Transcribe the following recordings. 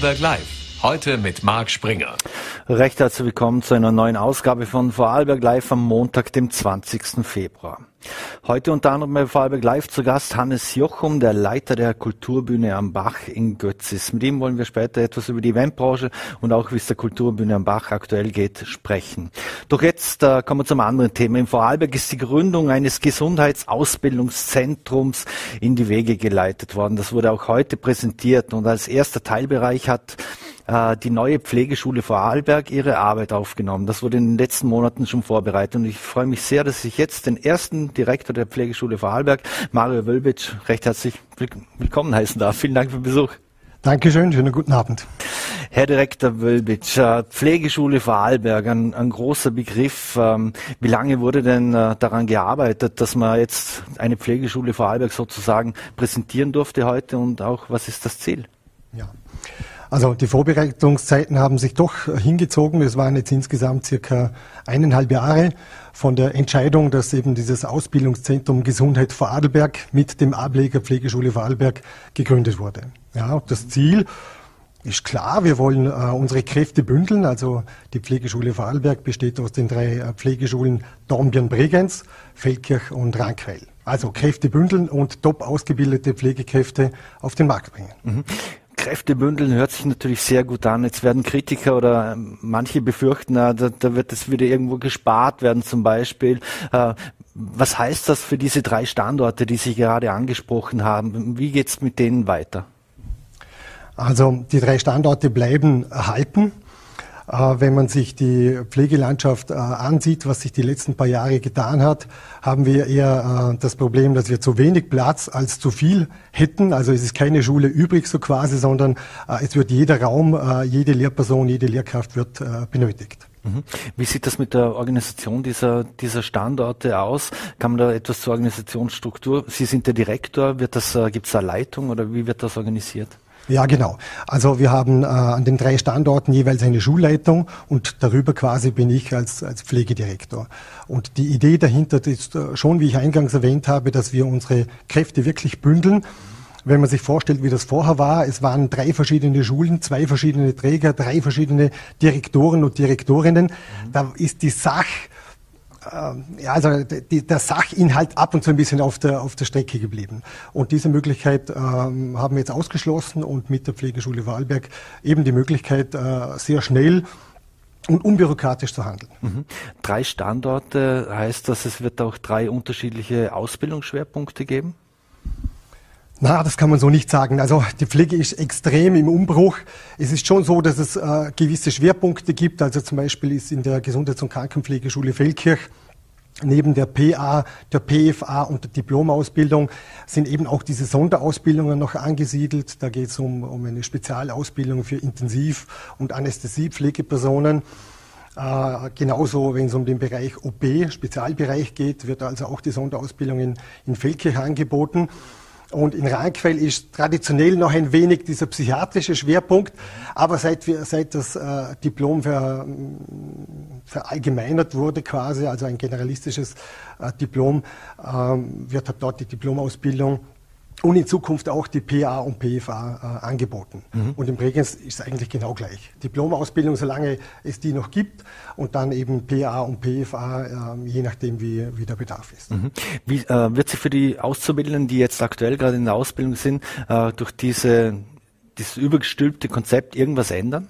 Vorarlberg Live. Heute mit Marc Springer. Recht herzlich willkommen zu einer neuen Ausgabe von Vorarlberg Live am Montag, dem 20. Februar. Heute unter anderem bei Vorarlberg Live zu Gast Hannes Jochum, der Leiter der Kulturbühne am Bach in Götzis. Mit ihm wollen wir später etwas über die Eventbranche und auch wie es der Kulturbühne am Bach aktuell geht, sprechen. Doch jetzt äh, kommen wir zum anderen Thema. In Vorarlberg ist die Gründung eines Gesundheitsausbildungszentrums in die Wege geleitet worden. Das wurde auch heute präsentiert und als erster Teilbereich hat äh, die neue Pflegeschule Vorarlberg ihre Arbeit aufgenommen. Das wurde in den letzten Monaten schon vorbereitet und ich freue mich sehr, dass ich jetzt den ersten Direktor der Pflegeschule Vorarlberg, Mario Wölbitsch, recht herzlich willkommen heißen darf. Vielen Dank für den Besuch. Dankeschön, schönen guten Abend. Herr Direktor Wölbitsch, äh, Pflegeschule Vorarlberg, ein, ein großer Begriff. Ähm, wie lange wurde denn äh, daran gearbeitet, dass man jetzt eine Pflegeschule Vorarlberg sozusagen präsentieren durfte heute und auch was ist das Ziel? Ja. Also die Vorbereitungszeiten haben sich doch hingezogen. Es waren jetzt insgesamt circa eineinhalb Jahre von der Entscheidung, dass eben dieses Ausbildungszentrum Gesundheit Vorarlberg mit dem Ableger Pflegeschule Vorarlberg gegründet wurde. Ja, das Ziel ist klar, wir wollen äh, unsere Kräfte bündeln. Also die Pflegeschule Vorarlberg besteht aus den drei äh, Pflegeschulen Dornbirn-Bregenz, Feldkirch und Rankwell. Also Kräfte bündeln und top ausgebildete Pflegekräfte auf den Markt bringen. Mhm. Kräfte bündeln hört sich natürlich sehr gut an. Jetzt werden Kritiker oder ähm, manche befürchten, da, da wird es wieder irgendwo gespart werden zum Beispiel. Äh, was heißt das für diese drei Standorte, die Sie gerade angesprochen haben? Wie geht es mit denen weiter? Also die drei Standorte bleiben erhalten. Äh, wenn man sich die Pflegelandschaft äh, ansieht, was sich die letzten paar Jahre getan hat, haben wir eher äh, das Problem, dass wir zu wenig Platz als zu viel hätten. Also es ist keine Schule übrig so quasi, sondern es wird jeder Raum, jede Lehrperson, jede Lehrkraft wird benötigt. Mhm. Wie sieht das mit der Organisation dieser, dieser Standorte aus? Kann man da etwas zur Organisationsstruktur? Sie sind der Direktor, gibt es eine Leitung oder wie wird das organisiert? Ja, genau. Also wir haben äh, an den drei Standorten jeweils eine Schulleitung und darüber quasi bin ich als, als Pflegedirektor. Und die Idee dahinter ist äh, schon, wie ich eingangs erwähnt habe, dass wir unsere Kräfte wirklich bündeln. Wenn man sich vorstellt, wie das vorher war, es waren drei verschiedene Schulen, zwei verschiedene Träger, drei verschiedene Direktoren und Direktorinnen. Mhm. Da ist die Sach ähm, ja, also die, der Sachinhalt ab und zu ein bisschen auf der, auf der Strecke geblieben. Und diese Möglichkeit ähm, haben wir jetzt ausgeschlossen und mit der Pflegeschule Wahlberg eben die Möglichkeit, äh, sehr schnell und unbürokratisch zu handeln. Mhm. Drei Standorte heißt das, es wird auch drei unterschiedliche Ausbildungsschwerpunkte geben? Na, das kann man so nicht sagen. Also die Pflege ist extrem im Umbruch. Es ist schon so, dass es äh, gewisse Schwerpunkte gibt. Also zum Beispiel ist in der Gesundheits- und Krankenpflegeschule Feldkirch neben der PA, der PFA und der Diplomausbildung sind eben auch diese Sonderausbildungen noch angesiedelt. Da geht es um, um eine Spezialausbildung für Intensiv- und Anästhesiepflegepersonen. Äh, genauso, wenn es um den Bereich OP, Spezialbereich geht, wird also auch die Sonderausbildung in, in Feldkirch angeboten. Und in Rheinquell ist traditionell noch ein wenig dieser psychiatrische Schwerpunkt, aber seit, wir, seit das äh, Diplom ver, verallgemeinert wurde quasi, also ein generalistisches äh, Diplom, ähm, wird dort die Diplomausbildung und in Zukunft auch die PA und PFA äh, angeboten. Mhm. Und im Bregenz ist es eigentlich genau gleich. Diplomausbildung, solange es die noch gibt, und dann eben PA und PFA, äh, je nachdem, wie, wie der Bedarf ist. Mhm. Wie äh, wird sich für die Auszubildenden, die jetzt aktuell gerade in der Ausbildung sind, äh, durch diese, dieses übergestülpte Konzept irgendwas ändern?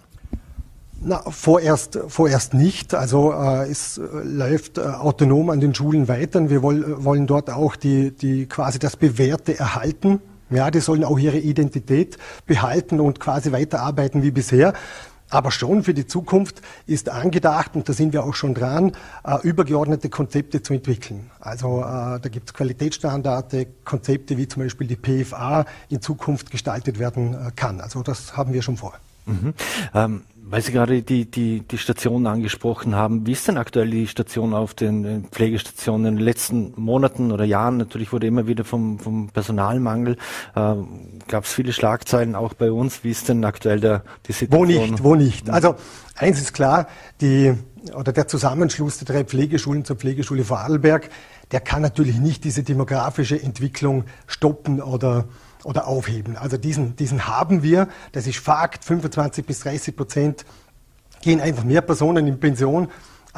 Na, vorerst, vorerst nicht. Also äh, es läuft äh, autonom an den Schulen weiter. Wir woll, wollen dort auch die, die quasi das Bewährte erhalten. Ja, die sollen auch ihre Identität behalten und quasi weiterarbeiten wie bisher. Aber schon für die Zukunft ist angedacht, und da sind wir auch schon dran, äh, übergeordnete Konzepte zu entwickeln. Also äh, da gibt es Qualitätsstandards, Konzepte wie zum Beispiel die PFA in Zukunft gestaltet werden äh, kann. Also das haben wir schon vor. Mhm. Ähm weil Sie gerade die, die, die Stationen angesprochen haben, wie ist denn aktuell die Station auf den Pflegestationen in den letzten Monaten oder Jahren? Natürlich wurde immer wieder vom, vom Personalmangel, äh, gab es viele Schlagzeilen auch bei uns. Wie ist denn aktuell der, die Situation? Wo nicht, wo nicht. Also eins ist klar, die, oder der Zusammenschluss der drei Pflegeschulen zur Pflegeschule Vorarlberg, der kann natürlich nicht diese demografische Entwicklung stoppen oder oder aufheben. Also diesen, diesen haben wir. Das ist Fakt. 25 bis 30 Prozent gehen einfach mehr Personen in Pension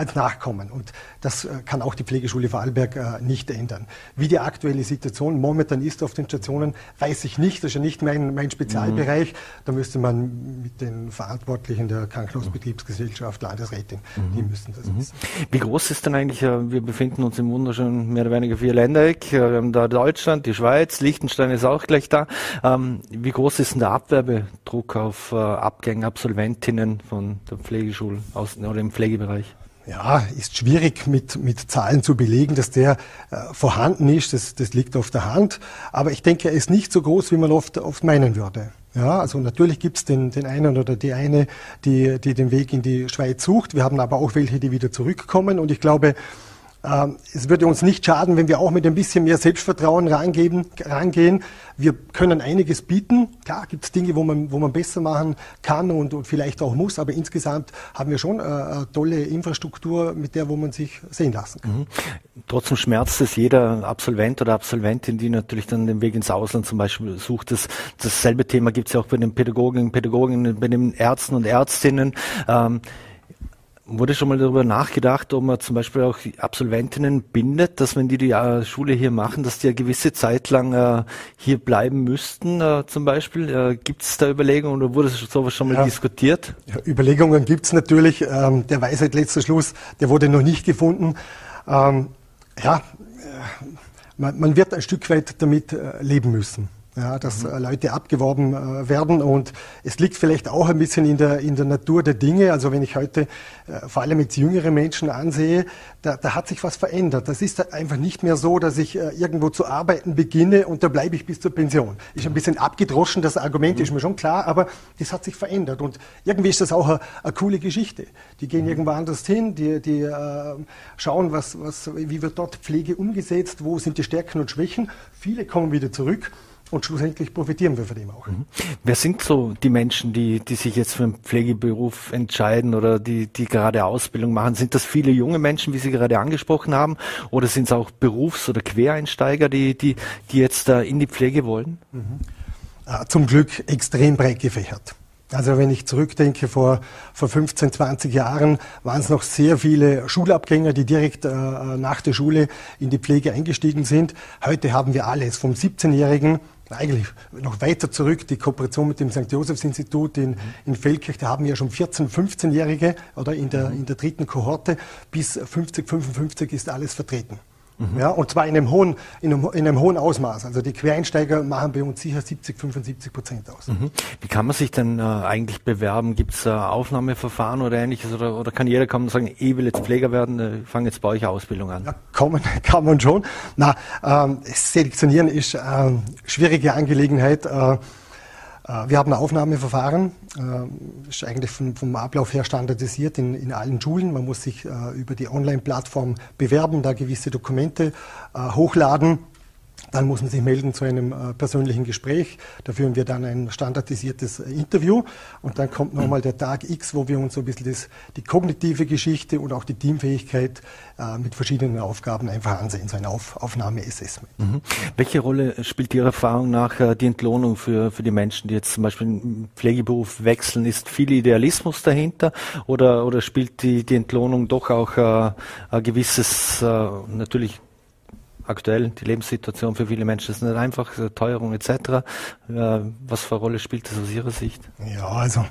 als Nachkommen. Und das äh, kann auch die Pflegeschule Vorarlberg äh, nicht ändern. Wie die aktuelle Situation momentan ist auf den Stationen, weiß ich nicht. Das ist ja nicht mein, mein Spezialbereich. Mhm. Da müsste man mit den Verantwortlichen der Krankenhausbetriebsgesellschaft, Landesrätin, mhm. die müssen das mhm. wissen. Wie groß ist denn eigentlich, äh, wir befinden uns im wunderschönen mehr oder weniger vier Ländereck. Wir haben da Deutschland, die Schweiz, Liechtenstein ist auch gleich da. Ähm, wie groß ist denn der Abwerbedruck auf Abgänge, Absolventinnen von der Pflegeschule oder im Pflegebereich? Ja, ist schwierig mit, mit Zahlen zu belegen, dass der äh, vorhanden ist. Das, das liegt auf der Hand. Aber ich denke, er ist nicht so groß, wie man oft, oft meinen würde. Ja, also natürlich gibt es den, den einen oder die eine, die, die den Weg in die Schweiz sucht. Wir haben aber auch welche, die wieder zurückkommen. Und ich glaube, es würde uns nicht schaden, wenn wir auch mit ein bisschen mehr Selbstvertrauen rangeben, rangehen. Wir können einiges bieten. Klar gibt es Dinge, wo man, wo man besser machen kann und, und vielleicht auch muss, aber insgesamt haben wir schon äh, eine tolle Infrastruktur, mit der wo man sich sehen lassen kann. Mhm. Trotzdem schmerzt es jeder Absolvent oder Absolventin, die natürlich dann den Weg ins Ausland zum Beispiel sucht. Das, dasselbe Thema gibt es ja auch bei den Pädagogen, Pädagoginnen, bei den Ärzten und Ärztinnen. Ähm, Wurde schon mal darüber nachgedacht, ob man zum Beispiel auch Absolventinnen bindet, dass wenn die die äh, Schule hier machen, dass die eine gewisse Zeit lang äh, hier bleiben müssten, äh, zum Beispiel? Äh, gibt es da Überlegungen oder wurde sowas schon mal ja. diskutiert? Ja, Überlegungen gibt es natürlich. Ähm, der Weisheit letzter Schluss, der wurde noch nicht gefunden. Ähm, ja, äh, man, man, wird ein Stück weit damit leben müssen ja, dass mhm. Leute abgeworben äh, werden. Und es liegt vielleicht auch ein bisschen in der, in der Natur der Dinge. Also wenn ich heute äh, vor allem jetzt jüngere Menschen ansehe, da, da hat sich was verändert. Das ist einfach nicht mehr so, dass ich äh, irgendwo zu arbeiten beginne und da bleibe ich bis zur Pension. Ist ein bisschen abgedroschen, das Argument mhm. ist mir schon klar, aber das hat sich verändert. Und irgendwie ist das auch eine, eine coole Geschichte. Die gehen mhm. irgendwo anders hin, die, die äh, schauen, was, was, wie wird dort Pflege umgesetzt, wo sind die Stärken und Schwächen. Viele kommen wieder zurück. Und schlussendlich profitieren wir von dem auch. Mhm. Wer sind so die Menschen, die, die sich jetzt für einen Pflegeberuf entscheiden oder die, die gerade Ausbildung machen? Sind das viele junge Menschen, wie Sie gerade angesprochen haben? Oder sind es auch Berufs- oder Quereinsteiger, die, die, die jetzt da in die Pflege wollen? Mhm. Äh, zum Glück extrem breit gefächert. Also wenn ich zurückdenke, vor, vor 15, 20 Jahren waren es noch sehr viele Schulabgänger, die direkt äh, nach der Schule in die Pflege eingestiegen sind. Heute haben wir alles, vom 17-Jährigen eigentlich noch weiter zurück, die Kooperation mit dem St. Josephs Institut in, in Feldkirch, da haben wir schon 14-, 15-Jährige oder in der, in der dritten Kohorte bis 50, 55 ist alles vertreten. Mhm. Ja, und zwar in einem, hohen, in, einem, in einem hohen Ausmaß. Also die Quereinsteiger machen bei uns sicher 70, 75 Prozent aus. Mhm. Wie kann man sich denn äh, eigentlich bewerben? Gibt es äh, Aufnahmeverfahren oder ähnliches? Oder, oder kann jeder kommen und sagen, ich will jetzt Pfleger werden, äh, fange jetzt bei euch Ausbildung an? Ja, kommen kann man schon. Na, ähm, Selektionieren ist eine ähm, schwierige Angelegenheit. Äh, äh, wir haben ein Aufnahmeverfahren, äh, ist eigentlich vom, vom Ablauf her standardisiert in, in, allen Schulen. Man muss sich äh, über die Online-Plattform bewerben, da gewisse Dokumente hochladen dann muss man sich melden zu einem äh, persönlichen Gespräch. Da führen wir dann ein standardisiertes äh, Interview. Und dann kommt nochmal der Tag X, wo wir uns so ein bisschen das, die kognitive Geschichte und auch die Teamfähigkeit äh, mit verschiedenen Aufgaben einfach ansehen, so ein Auf, Aufnahme-Assessment. Mhm. Welche Rolle spielt Ihrer Erfahrung nach äh, die Entlohnung für, für die Menschen, die jetzt zum Beispiel im Pflegeberuf wechseln? Ist viel Idealismus dahinter oder, oder spielt die, die Entlohnung doch auch äh, ein gewisses, äh, natürlich aktuell die Lebenssituation für viele Menschen ist nicht einfach, Teuerung etc. Äh, was für eine Rolle spielt das aus Ihrer Sicht? Ja, also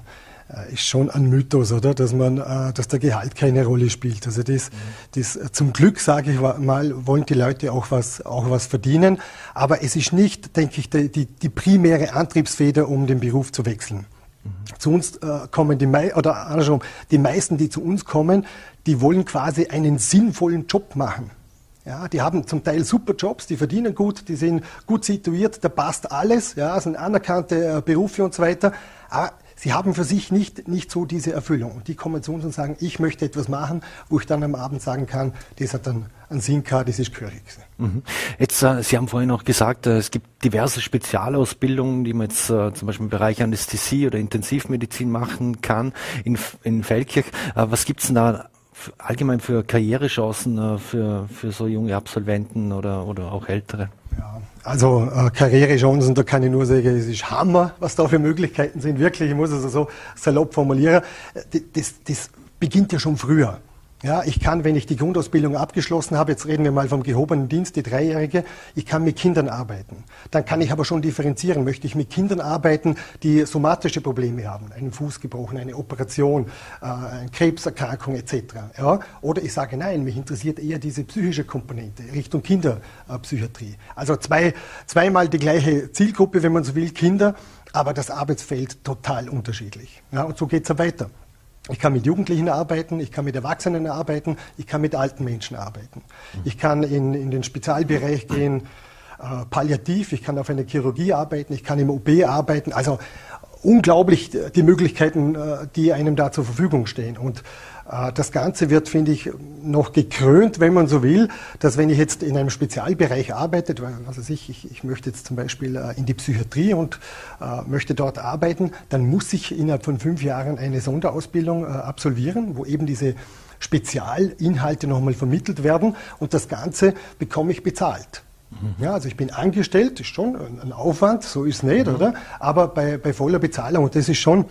äh, ist schon ein Mythos, oder, dass man, äh, dass der Gehalt keine Rolle spielt. Also das, das zum Glück sage ich mal, wollen die Leute auch was, auch was verdienen. Aber es ist nicht, denke ich, die, die primäre Antriebsfeder, um den Beruf zu wechseln. Mhm. Zu uns äh, kommen die mei oder andersrum, die meisten, die zu uns kommen, die wollen quasi einen sinnvollen Job machen. Ja, die haben zum Teil super Jobs, die verdienen gut, die sind gut situiert, da passt alles, ja, sind anerkannte äh, Berufe und so weiter. Aber sie haben für sich nicht, nicht so diese Erfüllung. Die kommen zu uns und sagen, ich möchte etwas machen, wo ich dann am Abend sagen kann, das hat dann einen Sinn gehabt, das ist gehörig. Mhm. Jetzt, äh, Sie haben vorhin auch gesagt, äh, es gibt diverse Spezialausbildungen, die man jetzt zum Beispiel im Bereich Anästhesie oder Intensivmedizin machen kann in, in Feldkirch. Was gibt's denn da allgemein für Karrierechancen äh, für, für so junge Absolventen oder, oder auch ältere? Ja, Also äh, Karrierechancen, da kann ich nur sagen, es ist Hammer, was da für Möglichkeiten sind. Wirklich, ich muss es also so salopp formulieren. Äh, das, das beginnt ja schon früher. Ja, ich kann, wenn ich die Grundausbildung abgeschlossen habe, jetzt reden wir mal vom gehobenen Dienst, die Dreijährige, ich kann mit Kindern arbeiten. Dann kann ich aber schon differenzieren. Möchte ich mit Kindern arbeiten, die somatische Probleme haben, einen Fuß gebrochen, eine Operation, äh, eine Krebserkrankung etc. Ja? Oder ich sage, nein, mich interessiert eher diese psychische Komponente Richtung Kinderpsychiatrie. Also zwei, zweimal die gleiche Zielgruppe, wenn man so will, Kinder, aber das Arbeitsfeld total unterschiedlich. Ja, und so geht es ja weiter. Ich kann mit Jugendlichen arbeiten, ich kann mit Erwachsenen arbeiten, ich kann mit alten Menschen arbeiten. Ich kann in, in den Spezialbereich gehen, äh, palliativ, ich kann auf einer Chirurgie arbeiten, ich kann im OB arbeiten. Also unglaublich die Möglichkeiten, äh, die einem da zur Verfügung stehen. Und äh, das Ganze wird, finde ich, noch gekrönt, wenn man so will, dass wenn ich jetzt in einem Spezialbereich arbeite, also ich, ich, ich möchte jetzt zum Beispiel äh, in die Psychiatrie und äh, möchte dort arbeiten, dann muss ich innerhalb von fünf Jahren eine Sonderausbildung äh, absolvieren, wo eben diese Spezialinhalte nochmal vermittelt werden und das Ganze bekomme ich bezahlt. Mhm. Ja, also ich bin angestellt, ist schon ein Aufwand, so ist es nicht, mhm. oder? Aber bei, bei voller Bezahlung und das ist schon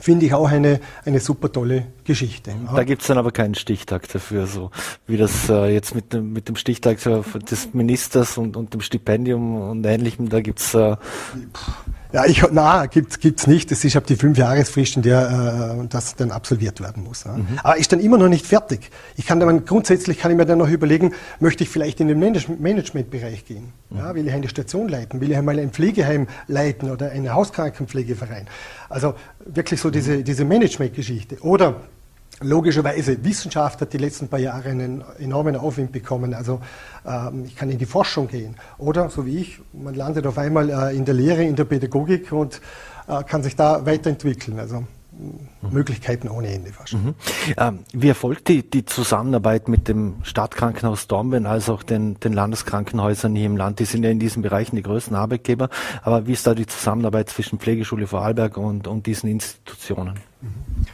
finde ich auch eine, eine super tolle Geschichte. Da gibt es dann aber keinen Stichtag dafür, so wie das äh, jetzt mit dem, mit dem Stichtag des Ministers und, und dem Stipendium und Ähnlichem, da gibt es äh, ja, ich, na, gibt's gibt's nicht. Das ist ab die fünf Jahresfrist, in der äh, das dann absolviert werden muss. Ja. Mhm. Aber ist dann immer noch nicht fertig. Ich kann dann grundsätzlich kann ich mir dann noch überlegen, möchte ich vielleicht in den Manage Managementbereich gehen? Mhm. Ja, will ich eine Station leiten? Will ich einmal ein Pflegeheim leiten oder einen Hauskrankenpflegeverein? Also wirklich so diese diese Managementgeschichte. Oder Logischerweise, Wissenschaft hat die letzten paar Jahre einen enormen Aufwind bekommen. Also ähm, ich kann in die Forschung gehen. Oder, so wie ich, man landet auf einmal äh, in der Lehre, in der Pädagogik und äh, kann sich da weiterentwickeln. Also mhm. Möglichkeiten ohne Ende fast. Mhm. Ähm, wie erfolgt die, die Zusammenarbeit mit dem Stadtkrankenhaus Dornbirn als auch den, den Landeskrankenhäusern hier im Land? Die sind ja in diesen Bereichen die größten Arbeitgeber. Aber wie ist da die Zusammenarbeit zwischen Pflegeschule Vorarlberg und, und diesen Institutionen? Mhm.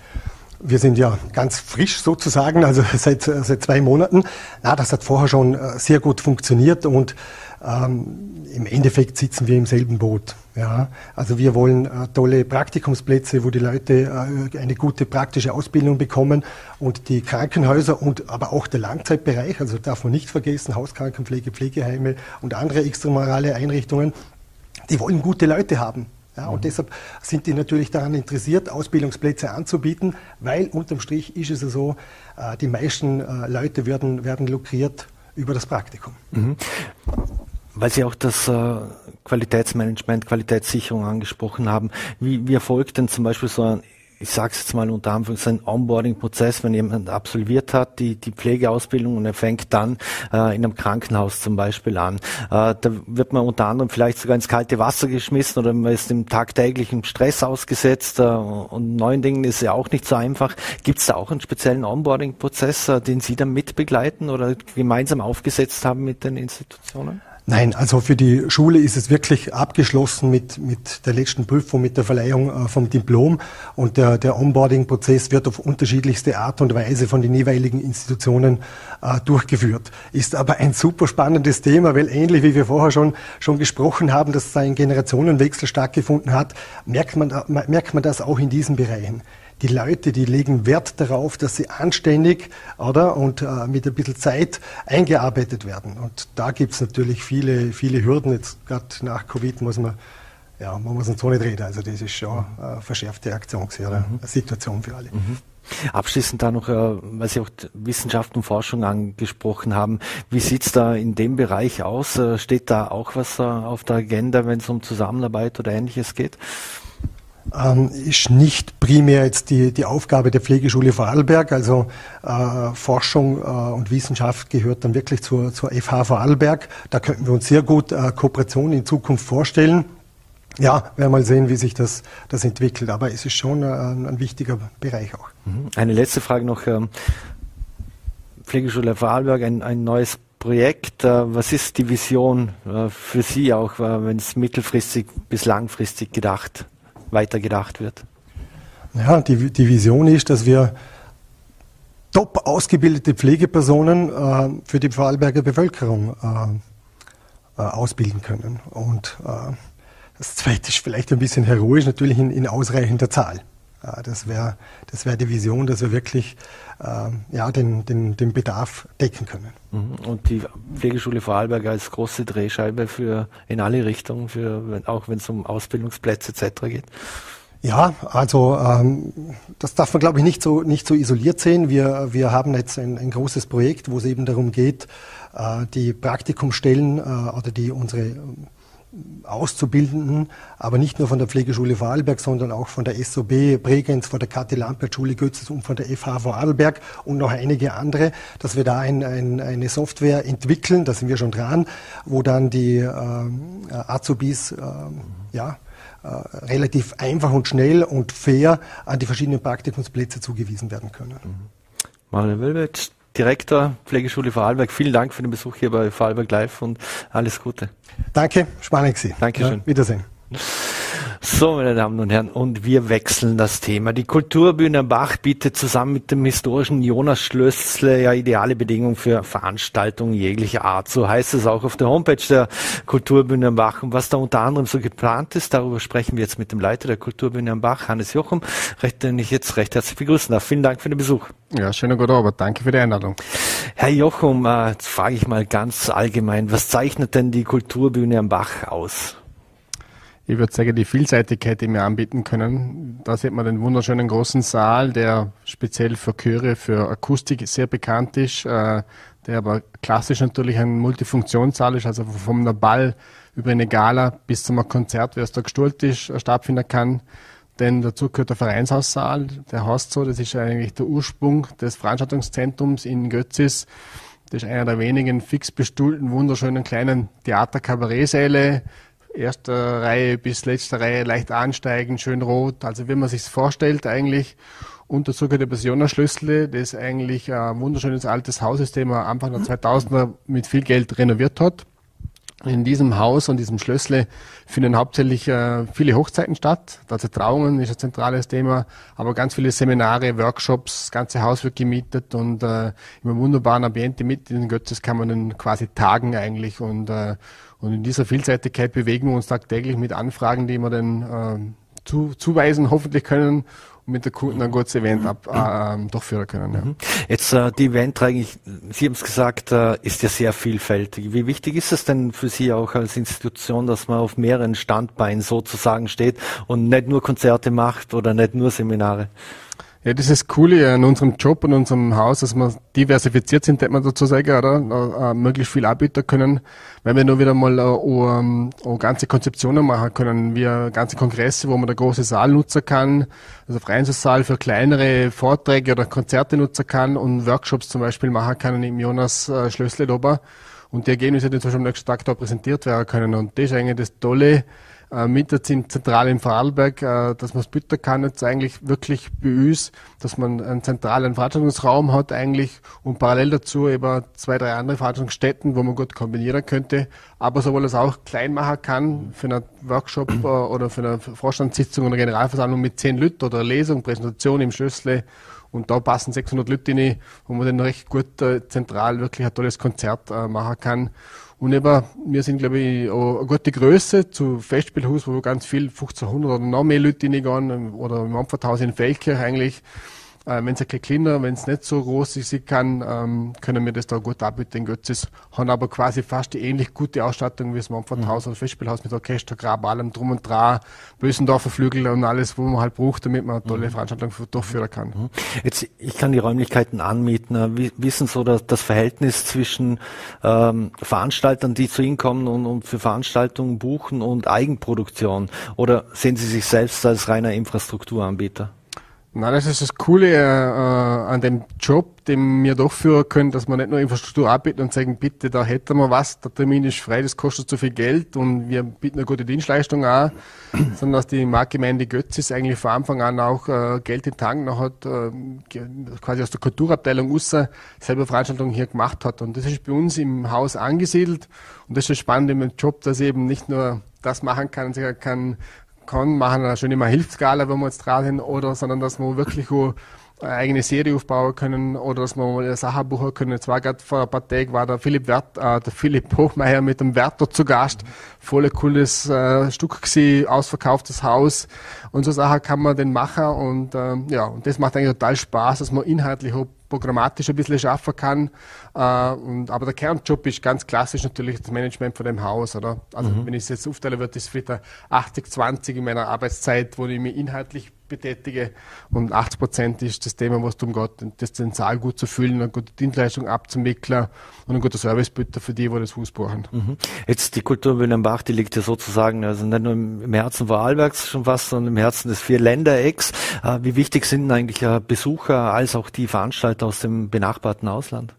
Wir sind ja ganz frisch sozusagen, also seit, seit zwei Monaten. Na, das hat vorher schon äh, sehr gut funktioniert und ähm, im Endeffekt sitzen wir im selben Boot. Ja, also wir wollen äh, tolle Praktikumsplätze, wo die Leute äh, eine gute praktische Ausbildung bekommen und die Krankenhäuser und aber auch der Langzeitbereich, also darf man nicht vergessen, Hauskrankenpflege, Pflegeheime und andere extramorale Einrichtungen, die wollen gute Leute haben. Ja, und deshalb sind die natürlich daran interessiert, Ausbildungsplätze anzubieten, weil unterm Strich ist es so, äh, die meisten äh, Leute werden, werden lukriert über das Praktikum. Mhm. Weil Sie auch das äh, Qualitätsmanagement, Qualitätssicherung angesprochen haben, wie, wie erfolgt denn zum Beispiel so ein ich sage es jetzt mal unter Anführungszeichen, Onboarding-Prozess, wenn jemand absolviert hat, die, die Pflegeausbildung und er fängt dann äh, in einem Krankenhaus zum Beispiel an. Äh, da wird man unter anderem vielleicht sogar ins kalte Wasser geschmissen oder man ist dem tagtäglichen Stress ausgesetzt äh, und neuen Dingen ist ja auch nicht so einfach. Gibt es da auch einen speziellen Onboarding-Prozess, äh, den Sie dann mitbegleiten oder gemeinsam aufgesetzt haben mit den Institutionen? Nein, also für die Schule ist es wirklich abgeschlossen mit, mit der letzten Prüfung, mit der Verleihung äh, vom Diplom. Und der, der Onboarding-Prozess wird auf unterschiedlichste Art und Weise von den jeweiligen Institutionen äh, durchgeführt. Ist aber ein super spannendes Thema, weil ähnlich wie wir vorher schon, schon gesprochen haben, dass ein Generationenwechsel stattgefunden hat, merkt man, merkt man das auch in diesen Bereichen die Leute, die legen Wert darauf, dass sie anständig oder, und äh, mit ein bisschen Zeit eingearbeitet werden. Und da gibt es natürlich viele, viele Hürden. Jetzt gerade nach Covid muss man, ja, man muss so nicht reden. Also das ist schon eine verschärfte Aktion, eine mhm. Situation für alle. Mhm. Abschließend da noch, äh, weil Sie auch Wissenschaft und Forschung angesprochen haben. Wie sieht's da in dem Bereich aus? Äh, steht da auch was äh, auf der Agenda, wenn es um Zusammenarbeit oder Ähnliches geht? Ähm, ist nicht primär jetzt die, die Aufgabe der Pflegeschule Vorarlberg. Also äh, Forschung äh, und Wissenschaft gehört dann wirklich zur, zur FH Vorarlberg. Da könnten wir uns sehr gut äh, Kooperation in Zukunft vorstellen. Ja, werden mal sehen, wie sich das, das entwickelt. Aber es ist schon ein, ein wichtiger Bereich auch. Mhm. Eine letzte Frage noch. Ähm, Pflegeschule Vorarlberg, ein, ein neues Projekt. Äh, was ist die Vision äh, für Sie auch, äh, wenn es mittelfristig bis langfristig gedacht weitergedacht wird? Ja, die, die Vision ist, dass wir top ausgebildete Pflegepersonen äh, für die Vorarlberger Bevölkerung äh, ausbilden können. Und äh, das zweite ist vielleicht ein bisschen heroisch, natürlich in, in ausreichender Zahl. Das wäre das wär die Vision, dass wir wirklich äh, ja, den, den, den Bedarf decken können. Mhm. Und die Pflegeschule Vorarlberg als große Drehscheibe für in alle Richtungen, für, auch wenn es um Ausbildungsplätze etc. geht? Ja, also ähm, das darf man, glaube ich, nicht so, nicht so isoliert sehen. Wir, wir haben jetzt ein, ein großes Projekt, wo es eben darum geht, äh, die Praktikumstellen äh, oder die unsere Auszubildenden, aber nicht nur von der Pflegeschule Vorarlberg, sondern auch von der SOB Bregenz, von der Kathi Lampert Schule Götzes und von der FH Vorarlberg und noch einige andere, dass wir da ein, ein, eine Software entwickeln, da sind wir schon dran, wo dann die äh, Azubis äh, ja, äh, relativ einfach und schnell und fair an die verschiedenen Praktikumsplätze zugewiesen werden können. Mhm. Marlene Wilbert, Direktor Pflegeschule Vorarlberg, vielen Dank für den Besuch hier bei Vorarlberg Live und alles Gute. Danke, spannend Sie. Dankeschön. Ja, Wiedersehen. So, meine Damen und Herren, und wir wechseln das Thema. Die Kulturbühne am Bach bietet zusammen mit dem historischen Jonas Schlössle ja ideale Bedingungen für Veranstaltungen jeglicher Art. So heißt es auch auf der Homepage der Kulturbühne am Bach. Und was da unter anderem so geplant ist, darüber sprechen wir jetzt mit dem Leiter der Kulturbühne am Bach, Hannes Jochum, recht, den ich jetzt recht herzlich begrüßen darf. Vielen Dank für den Besuch. Ja, schöner guten Abend. Danke für die Einladung. Herr Jochum, äh, jetzt frage ich mal ganz allgemein, was zeichnet denn die Kulturbühne am Bach aus? Ich würde sagen, die Vielseitigkeit, die wir anbieten können. Da sieht man den wunderschönen großen Saal, der speziell für Chöre, für Akustik sehr bekannt ist, äh, der aber klassisch natürlich ein Multifunktionssaal ist, also vom Ball über eine Gala bis zum Konzert, wie es da gestuhlt ist, äh, stattfinden kann. Denn dazu gehört der Vereinshaussaal, der heißt so, das ist eigentlich der Ursprung des Veranstaltungszentrums in Götzis. Das ist einer der wenigen fix bestuhlten, wunderschönen kleinen Theater-Kabarettsäle, erster Reihe bis letzter Reihe leicht ansteigen, schön rot, also wie man sich vorstellt eigentlich. Und dazu gehört der Pensionerschlüssel, das eigentlich ein wunderschönes altes Haus ist, den man Anfang der 2000er mit viel Geld renoviert hat. In diesem Haus und diesem Schlössle finden hauptsächlich äh, viele Hochzeiten statt. Also Trauungen ist ein zentrales Thema, aber ganz viele Seminare, Workshops, das ganze Haus wird gemietet und äh, einem wunderbaren Ambiente mit in den Götzes kann man dann quasi tagen eigentlich und äh, und in dieser Vielseitigkeit bewegen wir uns tagtäglich mit Anfragen, die wir dann äh, zu, zuweisen, hoffentlich können und mit der Kunden ein gutes Event ab, äh, durchführen können. Ja. Mhm. Jetzt äh, die Eventreihe, Sie haben es gesagt, äh, ist ja sehr vielfältig. Wie wichtig ist es denn für Sie auch als Institution, dass man auf mehreren Standbeinen sozusagen steht und nicht nur Konzerte macht oder nicht nur Seminare? Ja, das ist Coole an unserem Job, an unserem Haus, dass wir diversifiziert sind, hätte man dazu sagen, oder? Äh, möglichst viel anbieten können, weil wir nur wieder mal äh, ähm, ganze Konzeptionen machen können, wie ganze Kongresse, wo man der große Saal nutzen kann, also Freinssaal für kleinere Vorträge oder Konzerte nutzen kann und Workshops zum Beispiel machen kann im Jonas äh, Schlössle ober. Und die Ergebnisse, die zum Beispiel am nächsten Tag da präsentiert werden können. Und das ist eigentlich das Tolle, äh, mit der Zentrale in Vorarlberg, äh, dass man es bieten kann, jetzt eigentlich wirklich bei uns, dass man einen zentralen Veranstaltungsraum hat eigentlich und parallel dazu eben zwei, drei andere Veranstaltungsstätten, wo man gut kombinieren könnte, aber sowohl es auch klein machen kann für einen Workshop äh, oder für eine Vorstandssitzung oder Generalversammlung mit zehn Leuten oder Lesung, Präsentation im Schlüssel und da passen 600 Leute rein, wo man dann recht gut äh, zentral wirklich ein tolles Konzert äh, machen kann. Und eben, wir sind, glaube ich, eine gute Größe zu Festspielhaus, wo ganz viel, 1500 oder noch mehr Leute reingehen, oder im Ampferthaus in Feldkirch eigentlich. Äh, wenn es ein bisschen kleiner, wenn es nicht so groß ist, kann, ähm, können wir das da gut anbieten in Götzis. Haben aber quasi fast die ähnlich gute Ausstattung wie das Manfredhaus mhm. oder Festspielhaus mit Orchester, Grab, allem drum und dran, Bösendorfer Flügel und alles, wo man halt braucht, damit man eine tolle mhm. Veranstaltung durchführen kann. Mhm. Jetzt, ich kann die Räumlichkeiten anmieten. Wie, wissen so das, das Verhältnis zwischen ähm, Veranstaltern, die zu Ihnen kommen und, und für Veranstaltungen buchen und Eigenproduktion? Oder sehen Sie sich selbst als reiner Infrastrukturanbieter? Na, das ist das Coole äh, an dem Job, den wir durchführen können, dass wir nicht nur Infrastruktur anbieten und sagen, bitte, da hätten wir was, der Termin ist frei, das kostet zu viel Geld und wir bieten eine gute Dienstleistung an, sondern dass die Marktgemeinde Götzis eigentlich von Anfang an auch äh, Geld in Tank noch hat, äh, quasi aus der Kulturabteilung außer selber Veranstaltungen hier gemacht hat. Und das ist bei uns im Haus angesiedelt und das ist das Spannende im Job, dass ich eben nicht nur das machen kann, sondern kann kann, machen wir schon immer Hilfsgala, wenn wir jetzt dran sind, oder, sondern dass wir wirklich auch eine eigene Serie aufbauen können oder dass wir mal eine Sache buchen können. Jetzt war gerade vor ein paar Tagen war der Philipp Wert, äh, der Philipp Hochmeier mit dem Werther zu Gast. Voll cooles äh, Stück gewesen, ausverkauftes Haus und so Sachen kann man den machen und äh, ja, und das macht eigentlich total Spaß, dass man inhaltlich auch programmatisch ein bisschen schaffen kann. Äh, und, aber der Kernjob ist ganz klassisch natürlich das Management von dem Haus, oder? Also mhm. wenn ich es jetzt aufteile, wird es wieder 80-20 in meiner Arbeitszeit, wo ich mich inhaltlich betätige und 80 Prozent ist das Thema, was darum geht, das den Saal gut zu füllen, eine gute Dienstleistung abzuwickeln und ein guter Servicebitter für die, die das Haus brauchen. Mhm. Jetzt die Kulturbühne am Bach, die liegt ja sozusagen, also nicht nur im Herzen Vorarlbergs schon fast, sondern im Herzen des Vierländernecks. Äh, wie wichtig sind eigentlich Besucher als auch die Veranstalter aus dem benachbarten Ausland?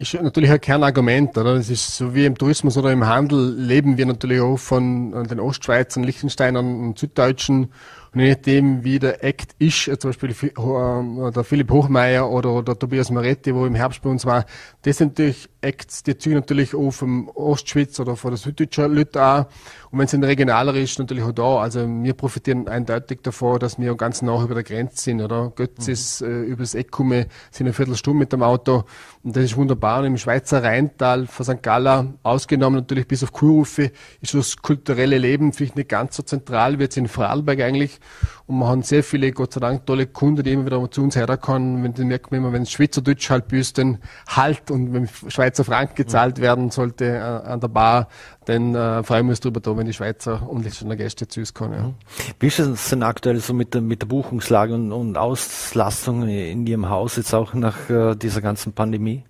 ist natürlich ein Kernargument, oder? Das ist so wie im Tourismus oder im Handel leben wir natürlich auch von den Ostschweizern, Liechtensteinern und Süddeutschen und je nachdem, wie der Act ist, zum Beispiel äh, der Philipp Hochmeier oder der Tobias Moretti, wo im Herbst bei uns war, das sind natürlich Acts, die ziehen natürlich auch vom Ostschweiz oder von der süddeutschen Leute an. Und wenn es in regionaler ist, natürlich auch da. Also wir profitieren eindeutig davon, dass wir ganz nah über der Grenze sind, oder? Götz mhm. ist äh, übers Eck kommen, sind eine Viertelstunde mit dem Auto. Und das ist wunderbar. Und im Schweizer Rheintal von St. Gala ausgenommen, natürlich bis auf Kurrufe, ist das kulturelle Leben vielleicht nicht ganz so zentral wie jetzt in Vorarlberg eigentlich. Und wir haben sehr viele, Gott sei Dank, tolle Kunden, die immer wieder zu uns herkommen. Wenn, die merken wir immer, wenn Schweizerdeutsch halt büsten, halt und wenn Schweizer Frank gezahlt mhm. werden sollte äh, an der Bar, dann äh, freuen wir uns darüber da, wenn die Schweizer und die Gäste zu uns kommen. Ja. Mhm. Wie ist es denn aktuell so mit der, mit der Buchungslage und, und Auslastung in Ihrem Haus jetzt auch nach äh, dieser ganzen Pandemie?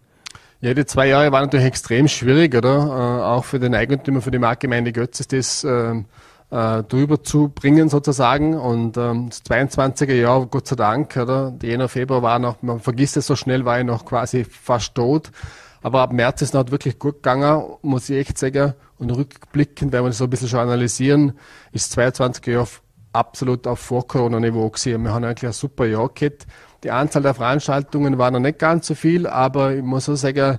Ja, die zwei Jahre waren natürlich extrem schwierig, oder? Äh, auch für den Eigentümer, für die Marktgemeinde Götz ist das äh, äh, drüber zu bringen sozusagen. Und ähm, das 22er Jahr, Gott sei Dank, oder? Der Jänner, Februar war noch, man vergisst es so schnell, war ich noch quasi fast tot. Aber ab März ist es noch wirklich gut gegangen, muss ich echt sagen. Und rückblickend, wenn wir das so ein bisschen schon analysieren, ist das 22er Jahr absolut auf Vor-Corona-Niveau gewesen. Wir haben eigentlich ein super Jahr gehabt. Die Anzahl der Veranstaltungen war noch nicht ganz so viel, aber ich muss auch sagen,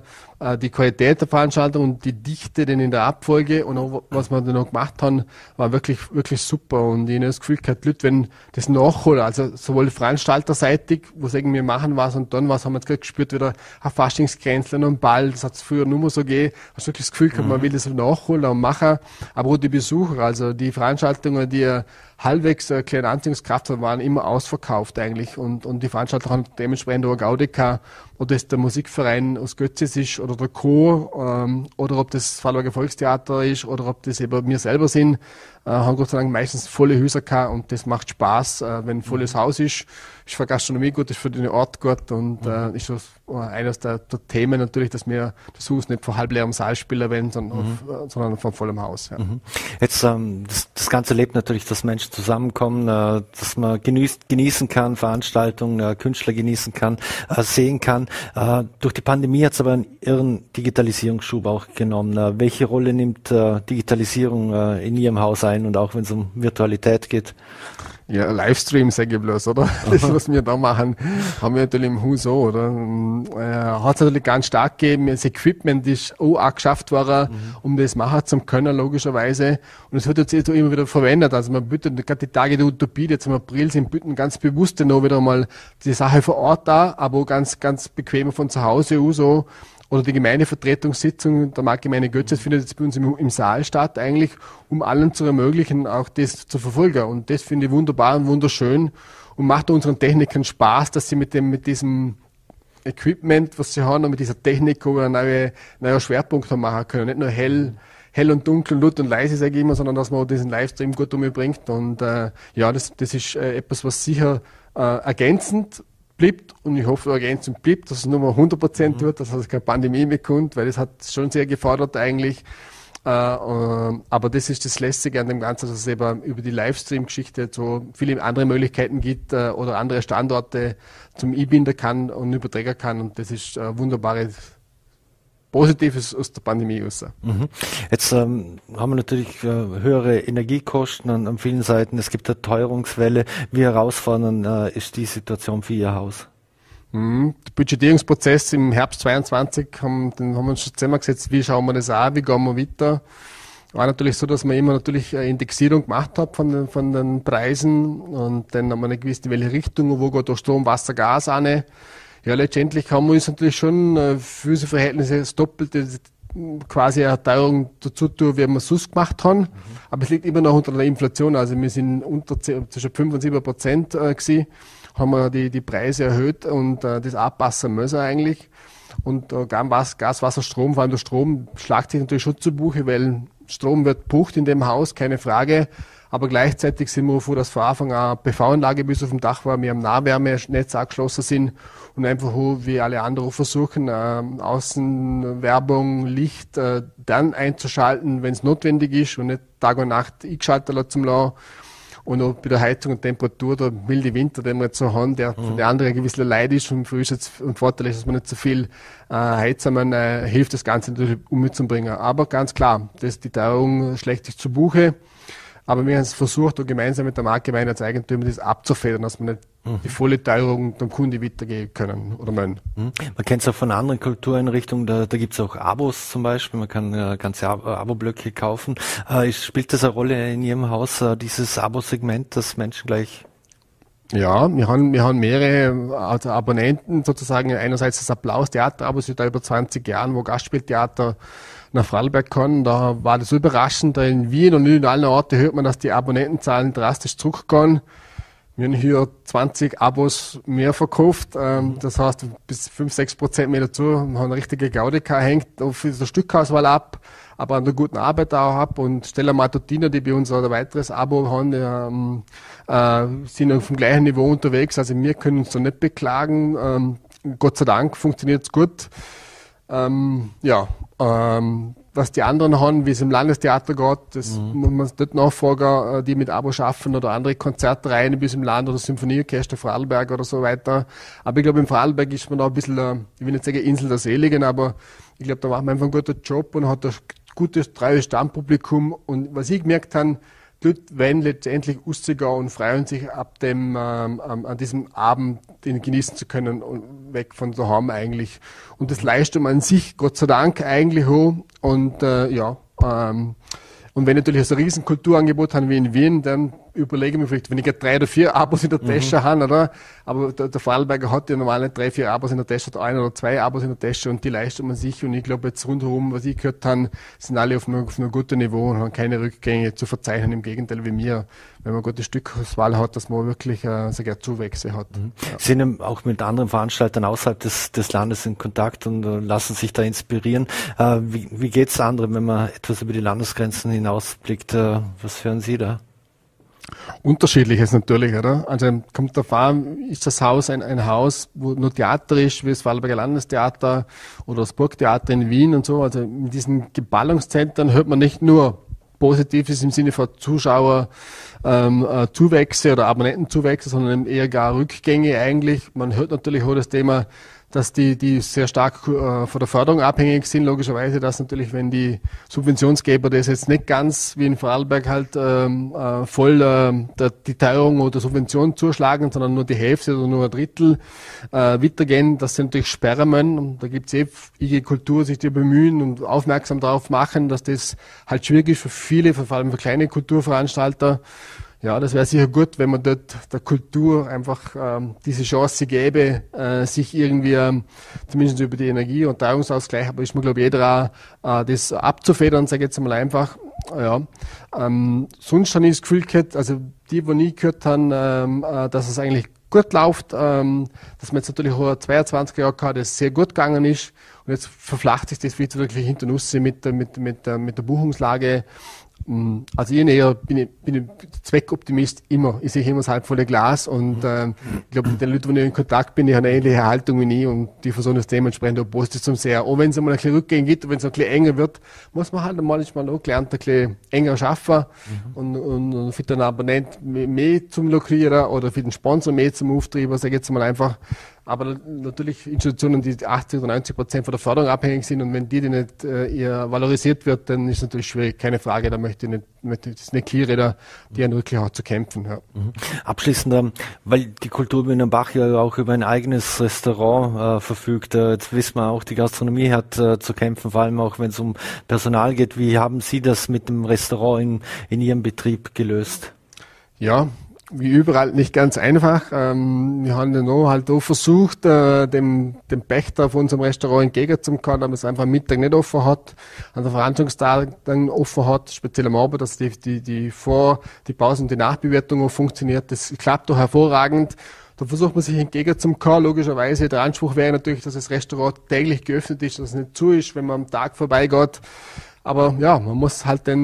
die Qualität der Veranstaltung und die Dichte denn in der Abfolge und auch, was wir dann noch gemacht haben, war wirklich, wirklich super. Und ich habe das Gefühl gehabt, Leute, wenn das nachholen, also sowohl veranstalterseitig, wo sagen wir machen was und dann was, haben wir jetzt gerade gespürt, wieder ein Faschingsgrenzler und ein Ball, das hat es früher nur mal so gegeben, hast wirklich das Gefühl gehabt, mhm. man will das nachholen und machen, aber auch die Besucher, also die Veranstaltungen, die halbwegs eine kleine Anziehungskraft haben, waren immer ausverkauft eigentlich. Und, und die Veranstalter haben dementsprechend auch Gaudi gehabt, ob das der Musikverein aus Götzis ist oder der Chor ähm, oder ob das Vorarlberger Volkstheater ist oder ob das eben wir selber sind, äh, haben Gott sei Dank meistens volle Häuser gehabt und das macht Spaß, äh, wenn ein volles mhm. Haus ist. Ist für Gastronomie gut, ist für den Ort gut und äh, ist das eines der, der, Themen natürlich, dass wir das Haus nicht von halbleerem Saal spielen wollen, sondern, mhm. auf, äh, sondern von vollem Haus. Ja. Mhm. Jetzt ähm, das, das Ganze lebt natürlich, dass Menschen zusammenkommen, äh, dass man genießt, genießen kann, Veranstaltungen, äh, Künstler genießen kann, äh, sehen kann. Äh, durch die Pandemie hat es aber einen irren Digitalisierungsschub auch genommen. Welche Rolle nimmt Digitalisierung in Ihrem Haus ein und auch wenn es um Virtualität geht? Ja, Livestream sage ich bloß, oder? Aha. Das, was wir da machen, haben wir natürlich im Haus auch, oder? Äh, hat es natürlich ganz stark gegeben. Das Equipment ist auch, auch geschafft worden, mhm. um das machen zu können, logischerweise. Und es wird jetzt eh immer wieder verwendet. Also man bietet gerade die Tage der Utopie, jetzt im April sind bitten ganz bewusst noch wieder mal die Sache vor Ort da, aber auch ganz, ganz bequem von zu Hause aus so oder die Gemeindevertretungssitzung der Marktgemeinde Götzes findet jetzt bei uns im, im, Saal statt, eigentlich, um allen zu ermöglichen, auch das zu verfolgen. Und das finde ich wunderbar und wunderschön und macht unseren Technikern Spaß, dass sie mit dem, mit diesem Equipment, was sie haben, und mit dieser Technik einen neuen, neuen Schwerpunkt machen können. Nicht nur hell, hell und dunkel, laut und leise, sage ich immer, sondern dass man diesen Livestream gut umbringt. Und äh, ja, das, das ist äh, etwas, was sicher äh, ergänzend bleibt und ich hoffe, ergänzend bleibt, dass es nur mal 100 Prozent mhm. wird, dass es keine Pandemie mehr kommt, weil das hat schon sehr gefordert eigentlich. Äh, äh, aber das ist das Lässige an dem Ganzen, dass es eben über die Livestream-Geschichte so viele andere Möglichkeiten gibt äh, oder andere Standorte zum E-Binder kann und Überträger kann und das ist äh, wunderbare Positives aus der Pandemie raus. Mhm. Jetzt ähm, haben wir natürlich äh, höhere Energiekosten an, an, vielen Seiten. Es gibt eine Teuerungswelle. Wie herausfordernd äh, ist die Situation für Ihr Haus? Mhm. Der Budgetierungsprozess im Herbst 22 haben, den haben wir uns schon zusammengesetzt. Wie schauen wir das an? Wie gehen wir weiter? war natürlich so, dass man immer natürlich eine Indexierung gemacht hat von den, von den Preisen und dann haben wir nicht gewusst, in welche Richtung, wo geht der Strom, Wasser, Gas an. Ja, letztendlich haben wir uns natürlich schon äh, für unsere Verhältnisse das Doppelte quasi eine Teuerung dazu tun, wie wir es sonst gemacht haben. Mhm. Aber es liegt immer noch unter der Inflation. Also wir sind unter zwischen 5 und 7 Prozent äh, gewesen, haben wir die, die Preise erhöht und äh, das anpassen müssen eigentlich. Und äh, Gas, Gas, Wasser, Strom, vor allem der Strom, schlagt sich natürlich schon zu Buche, weil Strom wird bucht in dem Haus, keine Frage. Aber gleichzeitig sind wir froh, dass von Anfang an PV-Anlage bis auf dem Dach war, wir am Nahwärmenetz angeschlossen sind und einfach wie alle anderen versuchen, äh, Außenwerbung, Licht äh, dann einzuschalten, wenn es notwendig ist und nicht Tag und Nacht eingeschaltet zum lassen. Und auch bei der Heizung und Temperatur, der milde Winter, den wir jetzt so haben, der für die anderen ein gewisser Leid ist und für uns jetzt ein Vorteil ist, dass man nicht so viel äh, heizen, man äh, hilft das Ganze natürlich umzubringen. Aber ganz klar, das, die Teuerung schlägt sich zu Buche. Aber wir haben es versucht, und gemeinsam mit der Marktgemeinde als Eigentümer das abzufedern, dass wir nicht mhm. die volle Teuerung dem Kunde weitergeben können oder meinen. Mhm. Man kennt es auch von anderen Kultureinrichtungen, da, da gibt es auch Abos zum Beispiel, man kann äh, ganze Ab Abo-Blöcke kaufen. Äh, spielt das eine Rolle in Ihrem Haus, äh, dieses Abo-Segment, dass Menschen gleich ja, wir haben, wir haben mehrere also Abonnenten sozusagen. Einerseits das Applaus-Theater, aber seit über 20 Jahren, wo Gastspieltheater nach Vorarlberg kommen. Da war das so überraschend. Da in Wien und in allen Orten hört man, dass die Abonnentenzahlen drastisch zurückgehen. Wir haben hier 20 Abos mehr verkauft. Ähm, das heißt, bis 5, 6 Prozent mehr dazu. Wir haben eine richtige Gaudeka, hängt auf der Stückauswahl ab, aber an der guten Arbeit auch ab. Und Stella Matutina, die bei uns ein weiteres Abo haben, ähm, äh, sind auf dem gleichen Niveau unterwegs. Also wir können uns da nicht beklagen. Ähm, Gott sei Dank funktioniert es gut. Ähm, ja, ähm, was die anderen haben, wie es im Landestheater geht, das mhm. muss man nicht nachfragen, äh, die mit Abo schaffen oder andere Konzertreihen bis im Land oder Symphonieorchester Vorarlberg oder so weiter. Aber ich glaube, im Vorarlberg ist man da ein bisschen, äh, ich will nicht sagen Insel der Seligen, aber ich glaube, da macht man einfach einen guten Job und hat ein gutes, treues Stammpublikum. Und was ich gemerkt habe, dort wenn letztendlich rausgehen und freuen sich ab dem, ähm, an diesem Abend den genießen zu können und weg von daheim eigentlich. Und das leistet man sich, Gott sei Dank, eigentlich auch. Und äh, ja, ähm, und wenn natürlich so ein riesen Kulturangebot haben wie in Wien, dann überlege mir vielleicht, wenn ich drei oder vier Abos in der Tasche mhm. habe, oder? Aber der, der Vorarlberger hat ja normal nicht drei, vier Abos in der Tasche, oder ein oder zwei Abos in der Tasche und die leistet man sich. Und ich glaube jetzt rundherum, was ich gehört habe, sind alle auf einem, auf einem guten Niveau und haben keine Rückgänge zu verzeichnen. Im Gegenteil wie mir, wenn man gute Stückauswahl hat, dass man wirklich äh, sogar Zuwächse hat. Mhm. Ja. Sie sind auch mit anderen Veranstaltern außerhalb des, des Landes in Kontakt und äh, lassen sich da inspirieren. Äh, wie wie geht es anderen, wenn man etwas über die Landesgrenzen hinausblickt? Äh, was hören Sie da? Unterschiedliches natürlich, oder? Also kommt der an, ist das Haus ein, ein Haus, wo nur Theater ist, wie das Vorarlberger Landestheater oder das Burgtheater in Wien und so. Also in diesen Geballungszentren hört man nicht nur Positives im Sinne von Zuschauer ähm, äh, oder Abonnentenzuwächse, sondern eher gar Rückgänge eigentlich. Man hört natürlich auch das Thema dass die, die sehr stark äh, von der Förderung abhängig sind, logischerweise, dass natürlich, wenn die Subventionsgeber das jetzt nicht ganz wie in Vorarlberg halt ähm, äh, voll äh, der, die Teuerung oder Subvention zuschlagen, sondern nur die Hälfte oder nur ein Drittel äh, weitergehen, das sind natürlich Sperren. Und da gibt es eh IG Kultur, sich die bemühen und aufmerksam darauf machen, dass das halt schwierig ist für viele, vor allem für kleine Kulturveranstalter, ja, das wäre sicher gut, wenn man dort der Kultur einfach ähm, diese Chance gäbe, äh, sich irgendwie ähm, zumindest über die Energie- und Teuerungsausgleich, aber ist mir glaube ich jeder auch, äh, das abzufedern, sage ich jetzt mal einfach. Ja. Ähm, sonst habe ich das Gefühl gehabt, also die, die nie gehört haben, ähm, äh, dass es eigentlich gut läuft, ähm, dass man jetzt natürlich auch 22 Jahre gehabt, das sehr gut gegangen ist und jetzt verflacht sich das wirklich hinter uns mit, mit, mit, mit der Buchungslage also ich eher bin, ich, bin ich Zweckoptimist immer. Ich sehe immer das halbvolle Glas und äh, ich glaube, mit den Leuten, die ich in Kontakt bin, die haben eine ähnliche Haltung wie ich und die versuchen das dementsprechend auch positiv zum sehr. Auch wenn es einmal ein bisschen Rückgänge gibt, wenn es ein bisschen enger wird, muss man halt manchmal auch gelernt, ein bisschen enger schaffen mhm. und, und, und, für den Abonnent mehr zum Lukrieren oder für den Sponsor mehr zum Auftreiben, sage ich jetzt mal einfach, aber natürlich Institutionen, die 80 oder 90 Prozent von der Förderung abhängig sind und wenn die, die nicht äh, eher valorisiert wird, dann ist es natürlich schwierig, keine Frage, da möchte ich nicht, möchte, das ist eine Klirre, die ja wirklich auch zu kämpfen. Ja. Mhm. Abschließend, ähm, weil die Kulturbühne Bach ja auch über ein eigenes Restaurant äh, verfügt, äh, jetzt wissen wir auch, die Gastronomie hat äh, zu kämpfen, vor allem auch wenn es um Personal geht. Wie haben Sie das mit dem Restaurant in, in Ihrem Betrieb gelöst? Ja, wie überall nicht ganz einfach. Ähm, wir haben dann auch halt auch versucht, äh, dem, dem Pächter auf unserem Restaurant entgegenzukommen, dass es einfach am Mittag nicht offen hat, an der Veranstaltungstag dann offen hat, speziell am Abend, dass die, die, die Vor-, die Pause- und die Nachbewertung auch funktioniert. Das klappt doch hervorragend. Da versucht man sich entgegenzukommen. Logischerweise, der Anspruch wäre natürlich, dass das Restaurant täglich geöffnet ist, dass es nicht zu ist, wenn man am Tag vorbeigeht. Aber ja, man muss halt äh,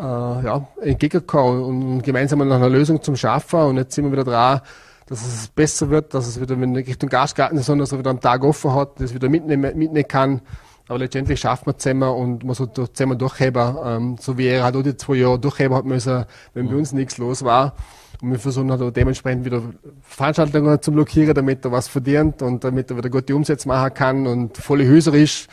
ja, entgegenkommen und gemeinsam nach einer Lösung zum Schaffen. Und jetzt sind wir wieder dran, dass es besser wird, dass es wieder in Richtung Gasgarten ist, dass er wieder am Tag offen hat, dass es wieder mitnehmen, mitnehmen kann. Aber letztendlich schafft man zusammen und man sollte zusammen durchheben, ähm, so wie er halt auch die zwei Jahre durchheben hat müssen, wenn bei uns nichts los war. Und wir versuchen halt auch dementsprechend wieder Veranstaltungen zu blockieren, damit er was verdient und damit er wieder gute Umsätze machen kann und volle Häuser ist.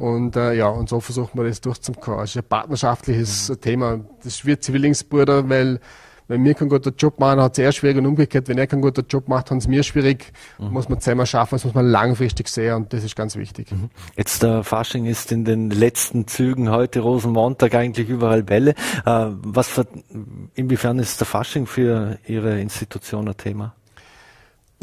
Und äh, ja, und so versucht man das durchzukommen. Es ist ein partnerschaftliches mhm. Thema. Das wie Zwillingsbruder, weil wenn wir keinen guten Job machen, hat es eher schwierig und umgekehrt, wenn er keinen guten Job macht, haben es mir schwierig. Mhm. Muss man zusammen schaffen, das muss man langfristig sehen und das ist ganz wichtig. Mhm. Jetzt der Fasching ist in den letzten Zügen heute Rosenmontag eigentlich überall Bälle. Äh, was für, inwiefern ist der Fasching für Ihre Institution ein Thema?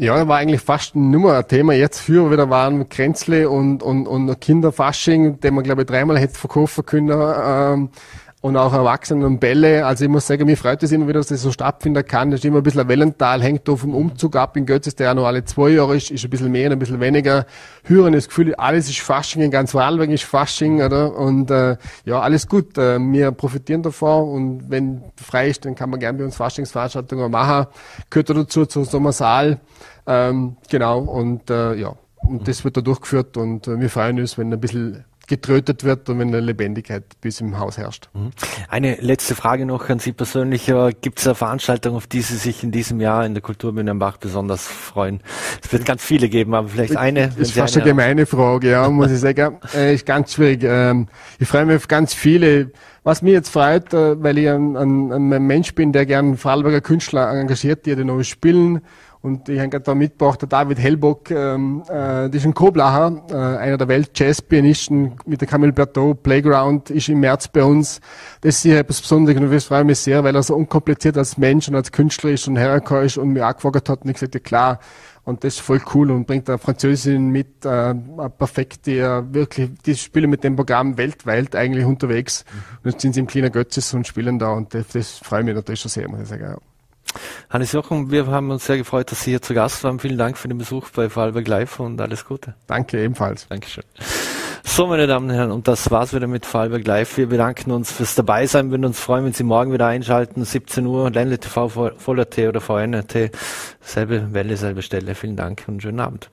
Ja, war eigentlich fast nur ein Thema. Jetzt früher wieder waren Grenzle und, und, und Kinderfasching, den man glaube ich dreimal hätte verkaufen können. Ähm, und auch Erwachsenen und Bälle. Also ich muss sagen, mir freut es immer wieder, dass das so stattfinden kann. Das ist immer ein bisschen ein Wellental, hängt da vom Umzug ab. In Götz ist der ja noch alle zwei Jahre ist, ist ein bisschen mehr, ein bisschen weniger. Hören das Gefühl, alles ist Fasching, in ganz Vorarlberg ist Fasching, oder? Und äh, ja, alles gut. Äh, wir profitieren davon und wenn frei ist, dann kann man gerne bei uns Faschingsveranstaltungen machen. Gehört dazu zum Sommersaal. Ähm, genau, und äh, ja, und das wird da durchgeführt und äh, wir freuen uns, wenn ein bisschen getrötet wird und wenn eine Lebendigkeit bis im Haus herrscht. Mhm. Eine letzte Frage noch an Sie persönlich. Gibt es eine Veranstaltung, auf die Sie sich in diesem Jahr in der Kulturbühne am Bach besonders freuen? Es wird ganz viele geben, aber vielleicht eine. Das ist fast eine, eine gemeine Frage, ja, muss ich sagen. Äh, ist ganz schwierig. Ähm, ich freue mich auf ganz viele. Was mir jetzt freut, äh, weil ich ein, ein, ein Mensch bin, der gern Vorarlberger Künstler engagiert, die noch spielen und ich habe da mitgebracht, der David Hellbock, ähm, äh, das ist ein Koblacher, äh, einer der Welt-Jazz-Pianisten mit der Camille Berthaud. Playground ist im März bei uns. Das ist sicher etwas Besonderes und wir freuen mich sehr, weil er so unkompliziert als Mensch und als Künstler ist und hergekommen ist und mir auch gefragt hat und ich gesagt, ja klar, und das ist voll cool und bringt eine Französin mit, äh, perfekt, die äh, wirklich, die spielen mit dem Programm weltweit eigentlich unterwegs. Mhm. Und jetzt sind sie im kleinen Götzes und spielen da und das, das freut mich natürlich schon sehr, muss ich sagen. Ja. Hannes Jochen, wir haben uns sehr gefreut, dass Sie hier zu Gast waren. Vielen Dank für den Besuch bei Vorarlberg Live und alles Gute. Danke ebenfalls. Dankeschön. So, meine Damen und Herren, und das war's wieder mit Vorarlberg Live. Wir bedanken uns fürs Dabeisein, Wir würden uns freuen, wenn Sie morgen wieder einschalten, 17 Uhr, Ländle TV, Voller T oder VNRT, selbe Welle, selbe Stelle. Vielen Dank und schönen Abend.